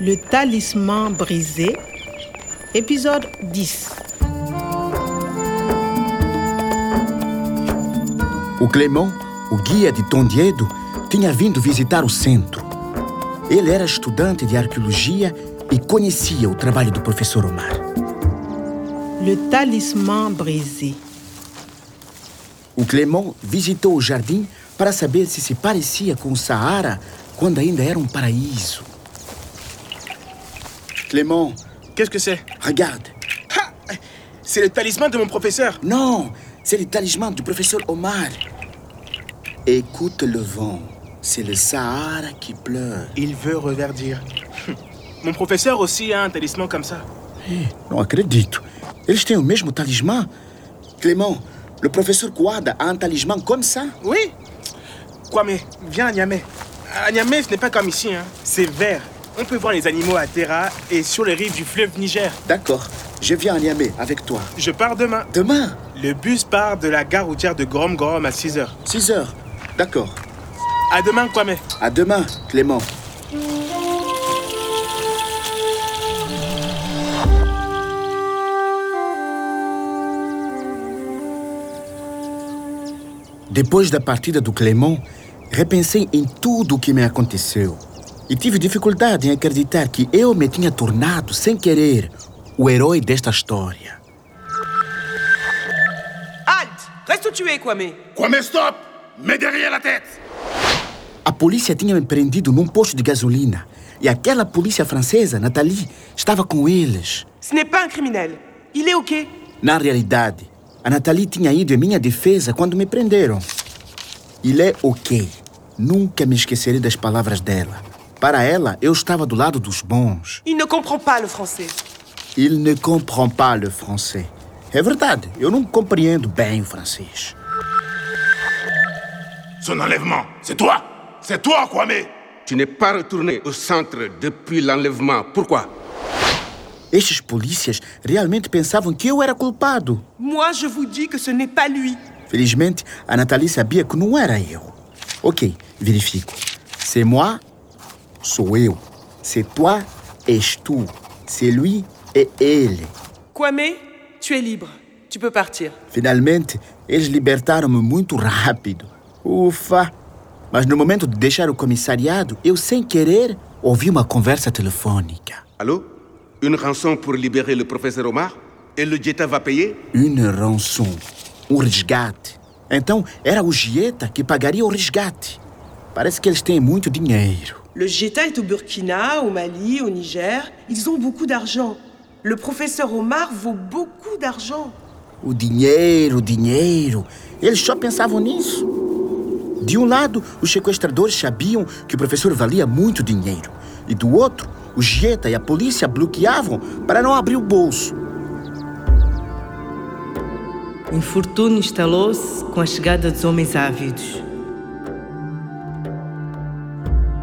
Le talisman brisé, épisode 10. O Clément, o guia de Tondiedo, tinha vindo visitar o centro. Ele era estudante de arqueologia e conhecia o trabalho do professor Omar. Le talisman brisé. O Clément visitou o jardim para saber se se parecia com o Saara quando ainda era um paraíso. Clément, Qu'est-ce que c'est? Regarde. C'est le talisman de mon professeur. Non, c'est le talisman du professeur Omar. Écoute le vent. C'est le Sahara qui pleure. Il veut reverdir. Mon professeur aussi a un talisman comme ça. Não acredito. Eles têm o mesmo talismã? Clément, le professeur Kouada a un talismã comme ça? Oui Kwame, viens à Niamey. À Niamey, ce n'est pas comme ici, hein. c'est vert. On peut voir les animaux à Terra et sur les rives du fleuve Niger. D'accord, je viens à Niamey avec toi. Je pars demain. Demain, Le bus part de la gare routière de Gorom Gorom à 6 heures. 6 heures. D'accord. À demain, Kwame. À demain, Clément. Depois da partida do Clément, repensei em tudo o que me aconteceu. E tive dificuldade em acreditar que eu me tinha tornado, sem querer, o herói desta história. Halte Reste où tu es, Kwame Kwame, stop Mets derrière la tête A polícia tinha me prendido num posto de gasolina. E aquela polícia francesa, Nathalie, estava com eles. Ce n'est pas un criminel. Il est OK. Na realidade, a Nathalie tinha ido em minha defesa quando me prenderam. Ele é ok. Nunca me esquecerei das palavras dela. Para ela, eu estava do lado dos bons. Il ne comprend pas le français. Il ne comprend pas le français. É verdade, eu não compreendo bem o francês. Son enlèvement, c'est toi C'est toi, Kwame Tu n'es pas retourné au centre depuis l'enlèvement. Pourquoi Estes polícias realmente pensavam que eu era culpado. Moi, je vous dis que ce n'est pas lui. Felizmente, a Nathalie sabia que não era eu. Ok, verifico. C'est moi, sou eu. C'est toi, és tu. C'est lui, é ele. Kwame, tu es libre. Tu peux partir. Finalmente, eles libertaram-me muito rápido. Ufa! Mas no momento de deixar o comissariado, eu, sem querer, ouvi uma conversa telefônica. Allô Une rançon pour libérer le professeur Omar Et le Jetta va payer Une rançon. Um resgate. Então, era o Gieta que pagaria o resgate. Parece que eles têm muito dinheiro. Le Jeta est au Burkina, au Mali, au Niger. Ils ont beaucoup d'argent. Le professeur Omar vaut beaucoup d'argent. O dinheiro, o dinheiro. Eles só pensavam nisso. De um lado, os sequestradores sabiam que o professor valia muito dinheiro. E do outro, o Gieta e a polícia bloqueavam para não abrir o bolso. O infortúnio instalou-se com a chegada dos homens ávidos.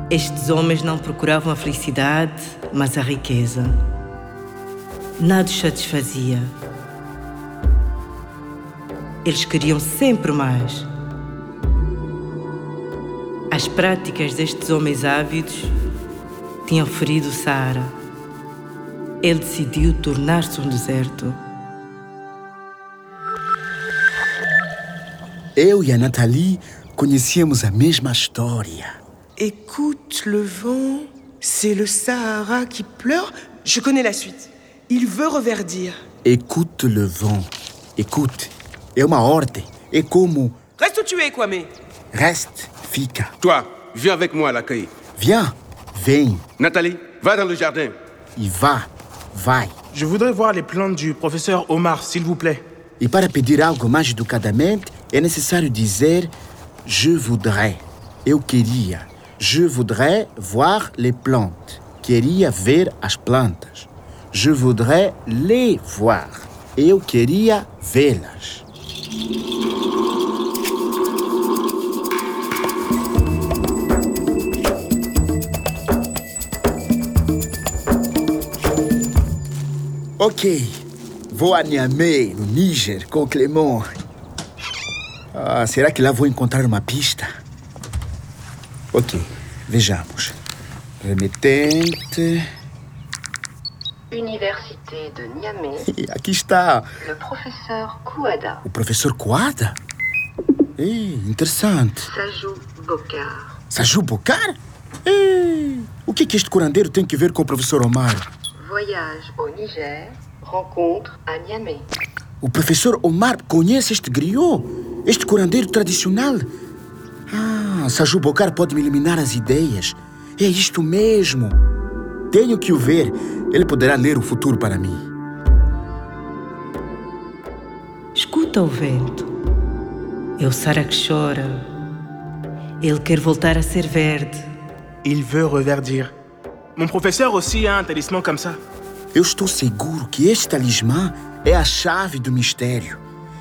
Estes homens não procuravam a felicidade, mas a riqueza. Nada os satisfazia. Eles queriam sempre mais. As práticas destes homens ávidos tinham ferido o Saara. Ele decidiu tornar-se um deserto. Eu e a Nathalie conhecíamos a mesma história. Écoute le vent, c'est le Sahara qui pleure. Je connais la suite. Il veut reverdir. Écoute le vent. Écoute. É uma ordem. É como Reste où tu es, Kwame. reste, fica. Toi, viens avec moi à l'accueil. Viens, vem Nathalie, va dans le jardin. e vá, vai. Je voudrais voir les plantes du professeur Omar, s'il vous plaît. E para pedir algo mais educadamente, é necessário dizer je voudrais. Eu queria. Je voudrais voir les plantes. Queria ver as plantas. Je voudrais les voir. Eu queria vê-las. Ok, vou a Niamey, no Níger, com o Clément. Ah, será que lá vou encontrar uma pista? Ok, vejamos. Remetente. Université de Niamey, aqui está le professeur Kouada, o professor Coada. Ei, interessante. Sajou Bokar, Saju Bocar? Ei, o que, que este curandeiro tem que ver com o professor Omar? voyage au Niger, rencontre à Niamey. O professor Omar conhece este griot, este curandeiro tradicional. Ah, Saju Bocar pode me eliminar as ideias. É isto mesmo. Tenho que o ver. Ele poderá ler o futuro para mim. Escuta o vento. É o Sara que chora. Ele quer voltar a ser verde. Il veut reverdir. Mon professeur aussi a un talisman comme ça. Eu estou seguro que este talismã é a chave do mistério.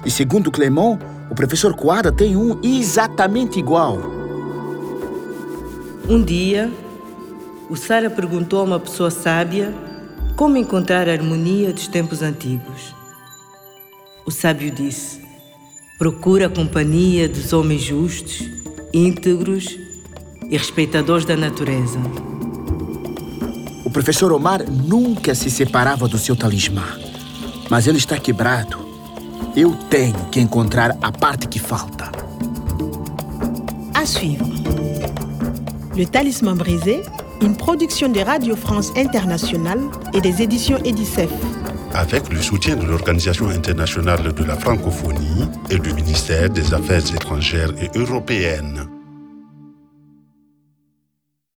E segundo Clément, o professor Coada tem um exatamente igual. Um dia, o Sara perguntou a uma pessoa sábia como encontrar a harmonia dos tempos antigos. O sábio disse: procura a companhia dos homens justos, íntegros e respeitadores da natureza. O professor Omar nunca se separava do seu talismã. Mas ele está quebrado. Eu tenho que encontrar a parte que falta. À suivre. Le Talisman brisé, une production de Radio France Internationale et des éditions Edicef. avec le soutien de l'Organisation internationale de la francophonie et du ministère des Affaires étrangères et européennes.